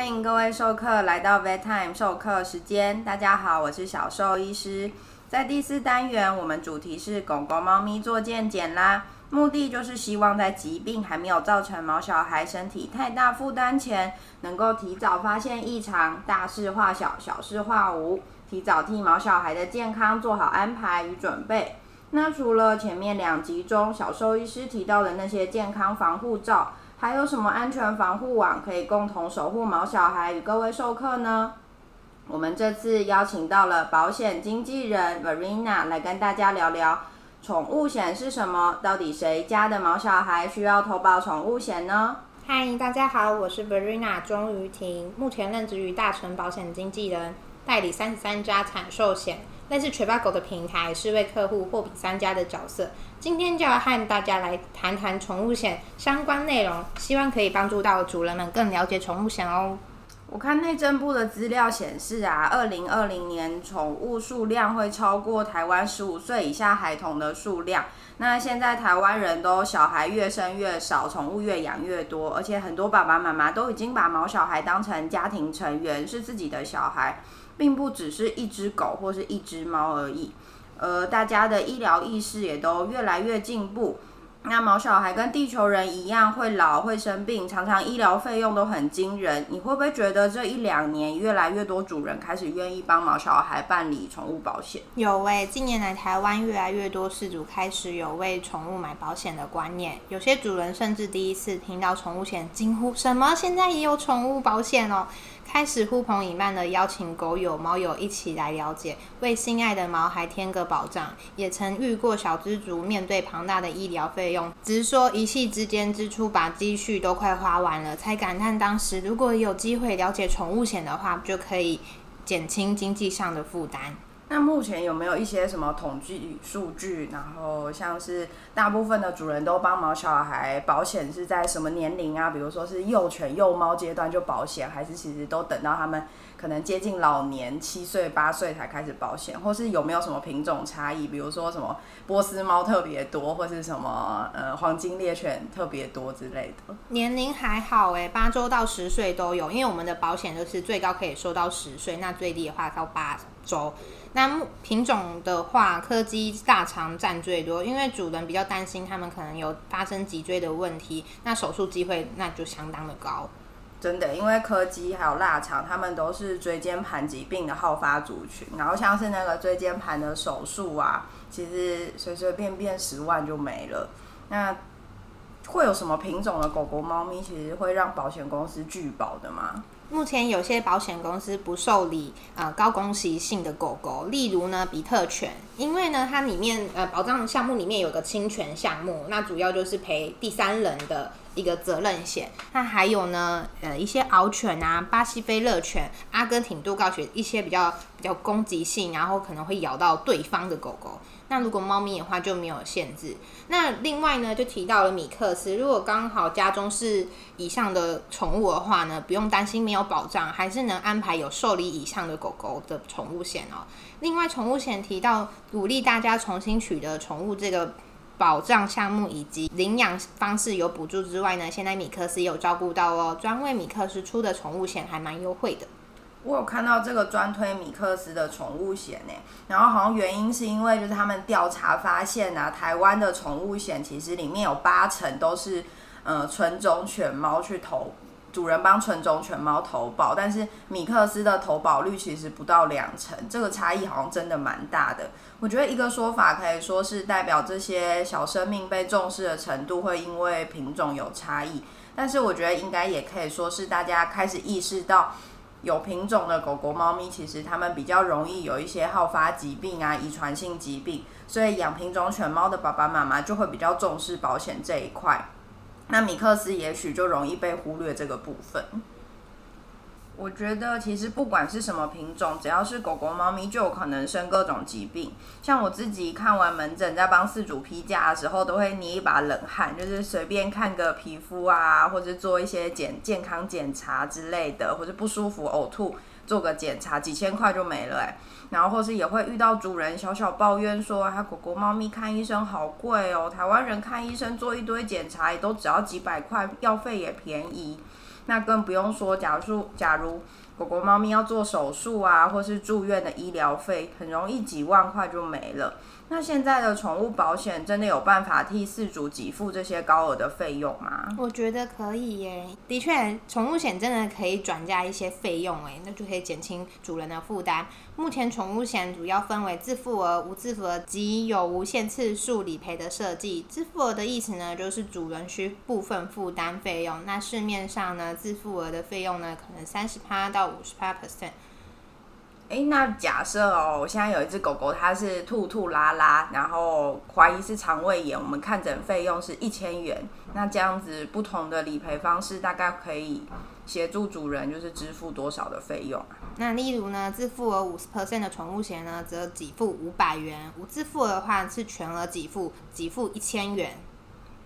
欢迎各位授课来到 Vet Time 授课时间。大家好，我是小兽医师。在第四单元，我们主题是狗狗、猫咪做健检啦。目的就是希望在疾病还没有造成毛小孩身体太大负担前，能够提早发现异常，大事化小，小事化无，提早替毛小孩的健康做好安排与准备。那除了前面两集中小兽医师提到的那些健康防护罩，还有什么安全防护网可以共同守护毛小孩与各位授课呢？我们这次邀请到了保险经纪人 Verena 来跟大家聊聊宠物险是什么，到底谁家的毛小孩需要投保宠物险呢？嗨，大家好，我是 Verena 钟于婷，目前任职于大成保险经纪人，代理三十三家产寿险。类似垂巴狗的平台是为客户货比三家的角色，今天就要和大家来谈谈宠物险相关内容，希望可以帮助到主人们更了解宠物险哦。我看内政部的资料显示啊，二零二零年宠物数量会超过台湾十五岁以下孩童的数量。那现在台湾人都小孩越生越少，宠物越养越多，而且很多爸爸妈妈都已经把毛小孩当成家庭成员，是自己的小孩。并不只是一只狗或是一只猫而已，而大家的医疗意识也都越来越进步。那毛小孩跟地球人一样会老会生病，常常医疗费用都很惊人。你会不会觉得这一两年越来越多主人开始愿意帮毛小孩办理宠物保险？有诶，近年来台湾越来越多饲主开始有为宠物买保险的观念，有些主人甚至第一次听到宠物险，惊呼：什么？现在也有宠物保险哦！开始呼朋引伴的邀请狗友、猫友一起来了解，为心爱的毛孩添个保障。也曾遇过小资族面对庞大的医疗费用，直说一夕之间支出把积蓄都快花完了，才感叹当时如果有机会了解宠物险的话，就可以减轻经济上的负担。那目前有没有一些什么统计数据？然后像是大部分的主人都帮毛小孩保险是在什么年龄啊？比如说是幼犬、幼猫阶段就保险，还是其实都等到他们可能接近老年七岁、八岁才开始保险？或是有没有什么品种差异？比如说什么波斯猫特别多，或是什么呃黄金猎犬特别多之类的？年龄还好哎，八周到十岁都有，因为我们的保险就是最高可以收到十岁，那最低的话到八周。那品种的话，柯基大肠占最多，因为主人比较担心他们可能有发生脊椎的问题，那手术机会那就相当的高。真的，因为柯基还有腊肠，它们都是椎间盘疾病的好发族群，然后像是那个椎间盘的手术啊，其实随随便便十万就没了。那会有什么品种的狗狗、猫咪，其实会让保险公司拒保的吗？目前有些保险公司不受理呃高攻击性的狗狗，例如呢比特犬，因为呢它里面呃保障项目里面有个侵权项目，那主要就是赔第三人的一个责任险。那还有呢呃一些獒犬啊、巴西菲乐犬、阿根廷杜高犬一些比较比较攻击性，然后可能会咬到对方的狗狗。那如果猫咪的话就没有限制。那另外呢，就提到了米克斯，如果刚好家中是以上的宠物的话呢，不用担心没有保障，还是能安排有受理以上的狗狗的宠物险哦。另外，宠物险提到鼓励大家重新取得宠物这个保障项目以及领养方式有补助之外呢，现在米克斯也有照顾到哦，专为米克斯出的宠物险还蛮优惠的。我有看到这个专推米克斯的宠物险呢，然后好像原因是因为就是他们调查发现啊，台湾的宠物险其实里面有八成都是呃纯种犬猫去投，主人帮纯种犬猫投保，但是米克斯的投保率其实不到两成，这个差异好像真的蛮大的。我觉得一个说法可以说是代表这些小生命被重视的程度会因为品种有差异，但是我觉得应该也可以说是大家开始意识到。有品种的狗狗、猫咪，其实它们比较容易有一些好发疾病啊、遗传性疾病，所以养品种犬猫的爸爸妈妈就会比较重视保险这一块。那米克斯也许就容易被忽略这个部分。我觉得其实不管是什么品种，只要是狗狗、猫咪，就有可能生各种疾病。像我自己看完门诊，在帮饲主批假的时候，都会捏一把冷汗，就是随便看个皮肤啊，或者做一些检健康检查之类的，或者不舒服、呕吐，做个检查，几千块就没了哎。然后或是也会遇到主人小小抱怨说，他狗狗、猫咪看医生好贵哦，台湾人看医生做一堆检查也都只要几百块，药费也便宜。那更不用说，假如假如狗狗、猫咪要做手术啊，或是住院的医疗费，很容易几万块就没了。那现在的宠物保险真的有办法替饲主给付这些高额的费用吗？我觉得可以耶，的确，宠物险真的可以转嫁一些费用，哎，那就可以减轻主人的负担。目前宠物险主要分为自付额、无自付额及有无限次数理赔的设计。自付额的意思呢，就是主人需部分负担费用。那市面上呢，自付额的费用呢，可能三十趴到五十趴 percent。哎，那假设哦，我现在有一只狗狗，它是吐吐拉拉，然后怀疑是肠胃炎，我们看诊费用是一千元。那这样子不同的理赔方式，大概可以协助主人就是支付多少的费用？那例如呢，自付额五十 percent 的宠物险呢，则给付五百元；无自付的话是全额给付，给付一千元。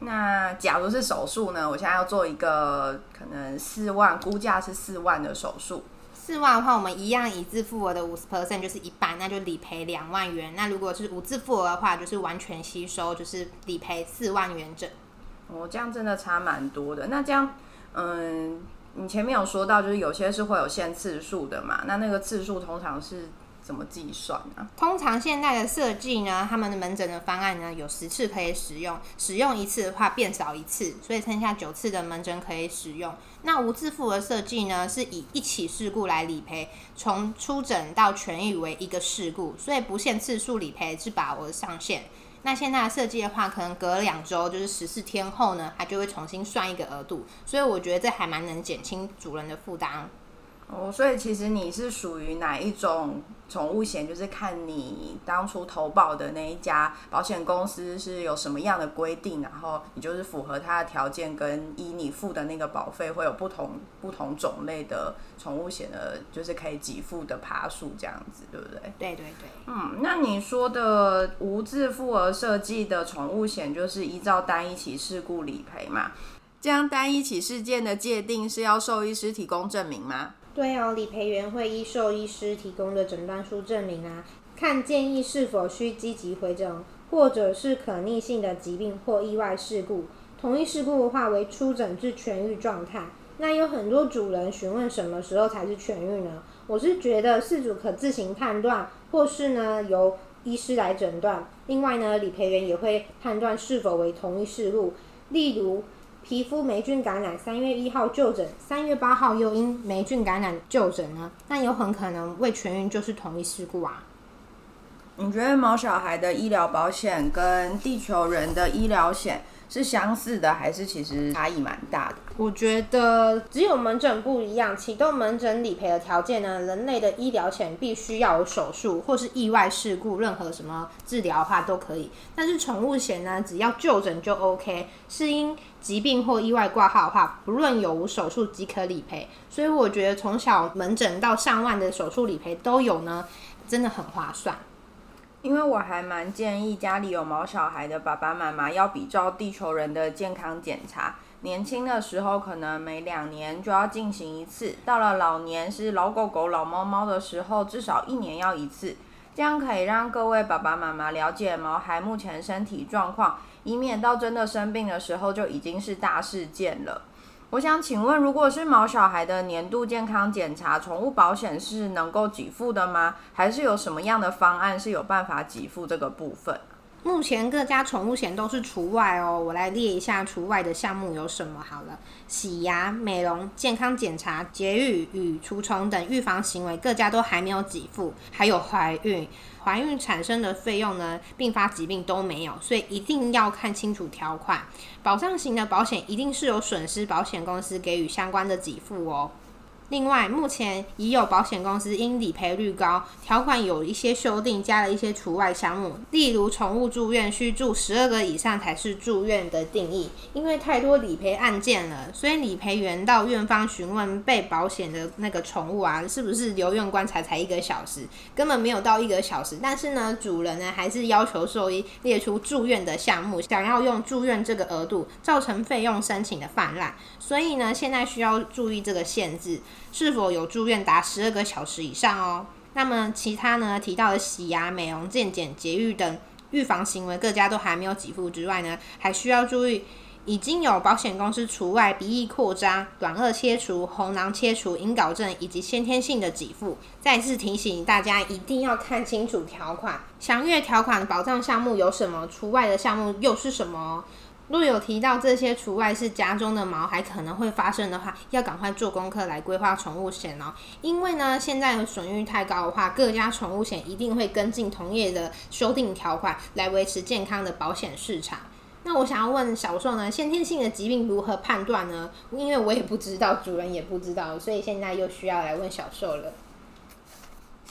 那假如是手术呢？我现在要做一个可能四万，估价是四万的手术。四万的话，我们一样以自付额的五十 percent 就是一半，那就理赔两万元。那如果是无自付额的话，就是完全吸收，就是理赔四万元整。哦，这样真的差蛮多的。那这样，嗯，你前面有说到，就是有些是会有限次数的嘛？那那个次数通常是？怎么计算呢？通常现在的设计呢，他们的门诊的方案呢，有十次可以使用，使用一次的话变少一次，所以剩下九次的门诊可以使用。那无自付的设计呢，是以一起事故来理赔，从出诊到痊愈为一个事故，所以不限次数理赔是把握上限。那现在的设计的话，可能隔两周，就是十四天后呢，它就会重新算一个额度，所以我觉得这还蛮能减轻主人的负担。哦，所以其实你是属于哪一种宠物险？就是看你当初投保的那一家保险公司是有什么样的规定，然后你就是符合它的条件，跟依你付的那个保费会有不同不同种类的宠物险的，就是可以给付的爬数这样子，对不对？对对对。嗯，那你说的无自付额设计的宠物险，就是依照单一起事故理赔嘛？这样单一起事件的界定是要兽医师提供证明吗？对哦，理赔员会依兽医师提供的诊断书证明啊，看建议是否需积极回诊，或者是可逆性的疾病或意外事故。同一事故的话为出诊至痊愈状态。那有很多主人询问什么时候才是痊愈呢？我是觉得事主可自行判断，或是呢由医师来诊断。另外呢，理赔员也会判断是否为同一事故，例如。皮肤霉菌感染，三月一号就诊，三月八号又因霉菌感染就诊呢？那有很可能未痊愈就是同一事故啊？你觉得毛小孩的医疗保险跟地球人的医疗险？是相似的，还是其实差异蛮大的？我觉得只有门诊不一样。启动门诊理赔的条件呢，人类的医疗险必须要有手术或是意外事故，任何什么治疗的话都可以。但是宠物险呢，只要就诊就 OK，是因疾病或意外挂号的话，不论有无手术即可理赔。所以我觉得从小门诊到上万的手术理赔都有呢，真的很划算。因为我还蛮建议家里有毛小孩的爸爸妈妈要比照地球人的健康检查，年轻的时候可能每两年就要进行一次，到了老年是老狗狗、老猫猫的时候，至少一年要一次，这样可以让各位爸爸妈妈了解毛孩目前身体状况，以免到真的生病的时候就已经是大事件了。我想请问，如果是毛小孩的年度健康检查，宠物保险是能够给付的吗？还是有什么样的方案是有办法给付这个部分？目前各家宠物险都是除外哦。我来列一下除外的项目有什么好了：洗牙、美容、健康检查、节育与除虫等预防行为，各家都还没有给付。还有怀孕。怀孕产生的费用呢，并发疾病都没有，所以一定要看清楚条款。保障型的保险一定是有损失保险公司给予相关的给付哦。另外，目前已有保险公司因理赔率高，条款有一些修订，加了一些除外项目。例如，宠物住院需住十二个以上才是住院的定义。因为太多理赔案件了，所以理赔员到院方询问被保险的那个宠物啊，是不是留院观察才一个小时，根本没有到一个小时。但是呢，主人呢还是要求兽医列出住院的项目，想要用住院这个额度，造成费用申请的泛滥。所以呢，现在需要注意这个限制。是否有住院达十二个小时以上哦？那么其他呢提到的洗牙、美容、健检、节育等预防行为，各家都还没有给付之外呢，还需要注意已经有保险公司除外鼻翼扩张、短腭切除、喉囊切除、隐睾症以及先天性的给付。再次提醒大家，一定要看清楚条款，详阅条款保障项目有什么，除外的项目又是什么。若有提到这些除外是家中的毛还可能会发生的话，要赶快做功课来规划宠物险哦。因为呢，现在的损率太高的话，各家宠物险一定会跟进同业的修订条款，来维持健康的保险市场。那我想要问小寿呢，先天性的疾病如何判断呢？因为我也不知道，主人也不知道，所以现在又需要来问小寿了。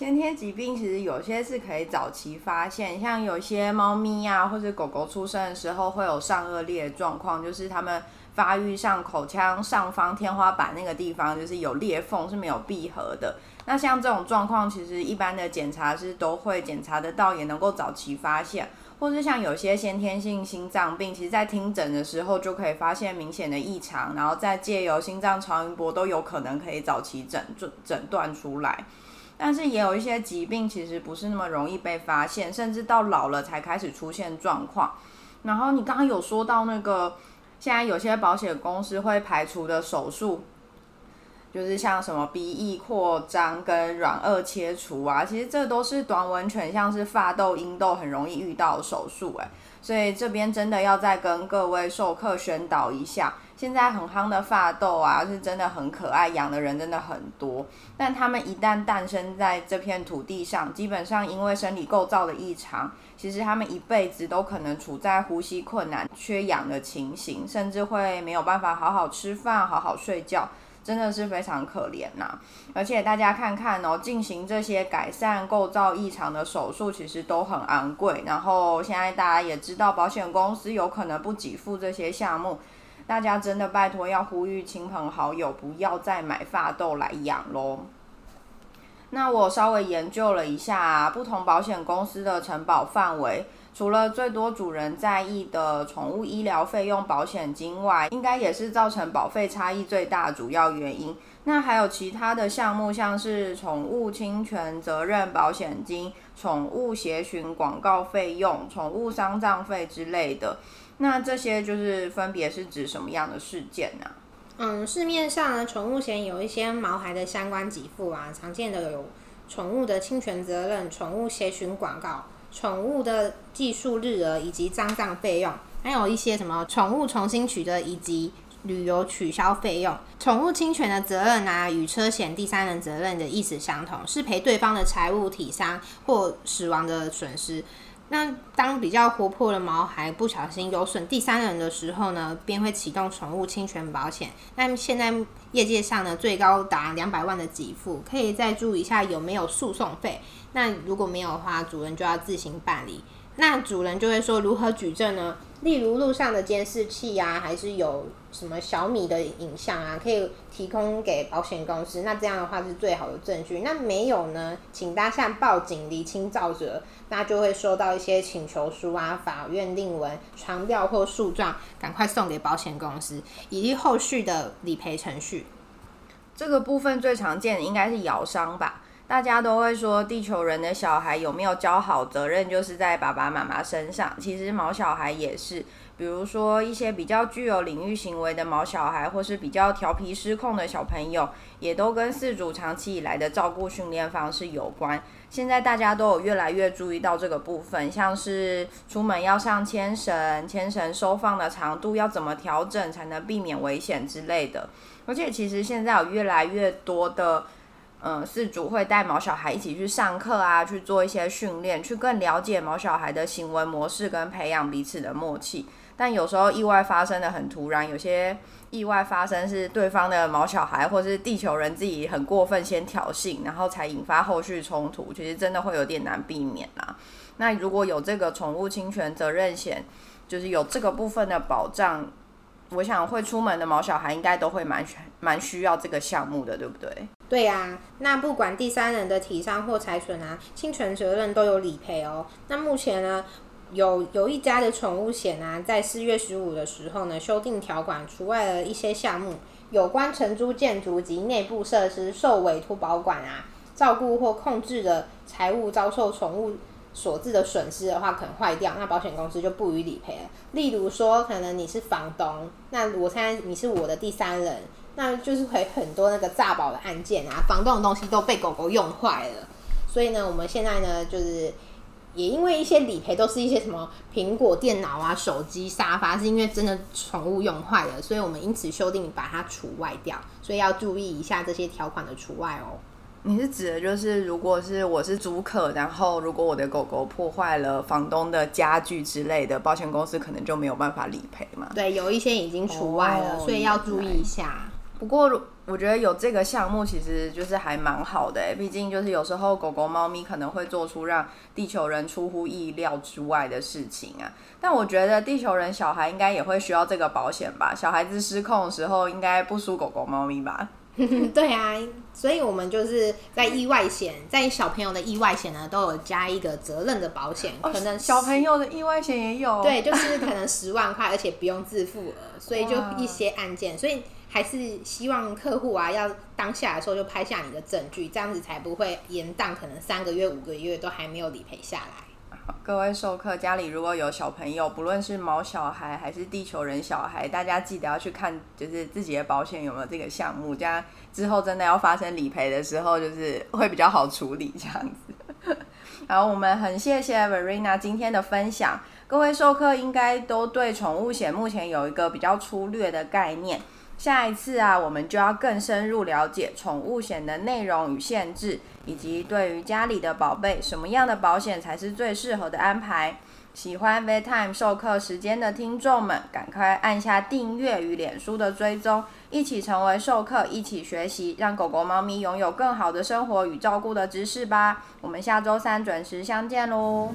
先天疾病其实有些是可以早期发现，像有些猫咪啊或者狗狗出生的时候会有上颚裂状况，就是它们发育上口腔上方天花板那个地方就是有裂缝是没有闭合的。那像这种状况，其实一般的检查是都会检查得到，也能够早期发现。或是像有些先天性心脏病，其实在听诊的时候就可以发现明显的异常，然后再借由心脏超音波都有可能可以早期诊诊诊断出来。但是也有一些疾病其实不是那么容易被发现，甚至到老了才开始出现状况。然后你刚刚有说到那个，现在有些保险公司会排除的手术。就是像什么鼻翼扩张跟软腭切除啊，其实这都是短吻犬，像是发痘、阴痘很容易遇到手术诶，所以这边真的要再跟各位授课宣导一下，现在很夯的发痘啊，是真的很可爱，养的人真的很多。但他们一旦诞生在这片土地上，基本上因为生理构造的异常，其实他们一辈子都可能处在呼吸困难、缺氧的情形，甚至会没有办法好好吃饭、好好睡觉。真的是非常可怜呐，而且大家看看哦，进行这些改善构造异常的手术，其实都很昂贵。然后现在大家也知道，保险公司有可能不给付这些项目，大家真的拜托要呼吁亲朋好友不要再买发豆来养喽。那我稍微研究了一下不同保险公司的承保范围。除了最多主人在意的宠物医疗费用保险金外，应该也是造成保费差异最大主要原因。那还有其他的项目，像是宠物侵权责任保险金、宠物协寻广告费用、宠物丧葬费之类的。那这些就是分别是指什么样的事件呢？嗯，市面上呢，宠物险有一些毛孩的相关给付啊，常见的有宠物的侵权责任、宠物协寻广告。宠物的计数日额以及丧葬费用，还有一些什么宠物重新取得以及旅游取消费用。宠物侵权的责任啊，与车险第三人责任的意思相同，是赔对方的财物体伤或死亡的损失。那当比较活泼的毛孩不小心有损第三人的时候呢，便会启动宠物侵权保险。那现在业界上呢，最高达两百万的给付，可以再注意一下有没有诉讼费。那如果没有的话，主人就要自行办理。那主人就会说如何举证呢？例如路上的监视器啊，还是有什么小米的影像啊，可以提供给保险公司。那这样的话是最好的证据。那没有呢，请大向报警厘清造者，那就会收到一些请求书啊、法院令文、传票或诉状，赶快送给保险公司，以及后续的理赔程序。这个部分最常见的应该是咬伤吧。大家都会说，地球人的小孩有没有教好，责任就是在爸爸妈妈身上。其实毛小孩也是，比如说一些比较具有领域行为的毛小孩，或是比较调皮失控的小朋友，也都跟饲主长期以来的照顾训练方式有关。现在大家都有越来越注意到这个部分，像是出门要上牵绳，牵绳收放的长度要怎么调整才能避免危险之类的。而且其实现在有越来越多的。嗯，饲主会带毛小孩一起去上课啊，去做一些训练，去更了解毛小孩的行为模式，跟培养彼此的默契。但有时候意外发生的很突然，有些意外发生是对方的毛小孩或是地球人自己很过分先挑衅，然后才引发后续冲突，其实真的会有点难避免啦。那如果有这个宠物侵权责任险，就是有这个部分的保障。我想会出门的毛小孩应该都会蛮蛮需要这个项目的，对不对？对呀，那不管第三人的体伤或财损啊，侵权责任都有理赔哦。那目前呢，有有一家的宠物险啊，在四月十五的时候呢，修订条款除外了一些项目，有关承租建筑及内部设施受委托保管啊、照顾或控制的财物遭受宠物所致的损失的话，可能坏掉，那保险公司就不予理赔了。例如说，可能你是房东，那我现在你是我的第三人，那就是会很多那个诈保的案件啊，房东的东西都被狗狗用坏了，所以呢，我们现在呢就是。也因为一些理赔都是一些什么苹果电脑啊、手机、沙发，是因为真的宠物用坏了，所以我们因此修订把它除外掉，所以要注意一下这些条款的除外哦。你是指的就是，如果是我是租客，然后如果我的狗狗破坏了房东的家具之类的，保险公司可能就没有办法理赔嘛？对，有一些已经除外了，所以要注意一下。不过。我觉得有这个项目其实就是还蛮好的毕竟就是有时候狗狗、猫咪可能会做出让地球人出乎意料之外的事情啊。但我觉得地球人小孩应该也会需要这个保险吧？小孩子失控的时候应该不输狗狗、猫咪吧？对啊，所以我们就是在意外险，在小朋友的意外险呢都有加一个责任的保险，可能小朋友的意外险也有，对，就是可能 十万块，而且不用自付额，所以就一些案件，所以。还是希望客户啊，要当下的时候就拍下你的证据，这样子才不会延宕，可能三个月、五个月都还没有理赔下来。各位授课家里如果有小朋友，不论是毛小孩还是地球人小孩，大家记得要去看，就是自己的保险有没有这个项目，这样之后真的要发生理赔的时候，就是会比较好处理这样子。好我们很谢谢 Verena 今天的分享，各位授课应该都对宠物险目前有一个比较粗略的概念。下一次啊，我们就要更深入了解宠物险的内容与限制，以及对于家里的宝贝，什么样的保险才是最适合的安排。喜欢 Vetime 授课时间的听众们，赶快按下订阅与脸书的追踪，一起成为授课，一起学习，让狗狗、猫咪拥有更好的生活与照顾的知识吧。我们下周三准时相见喽！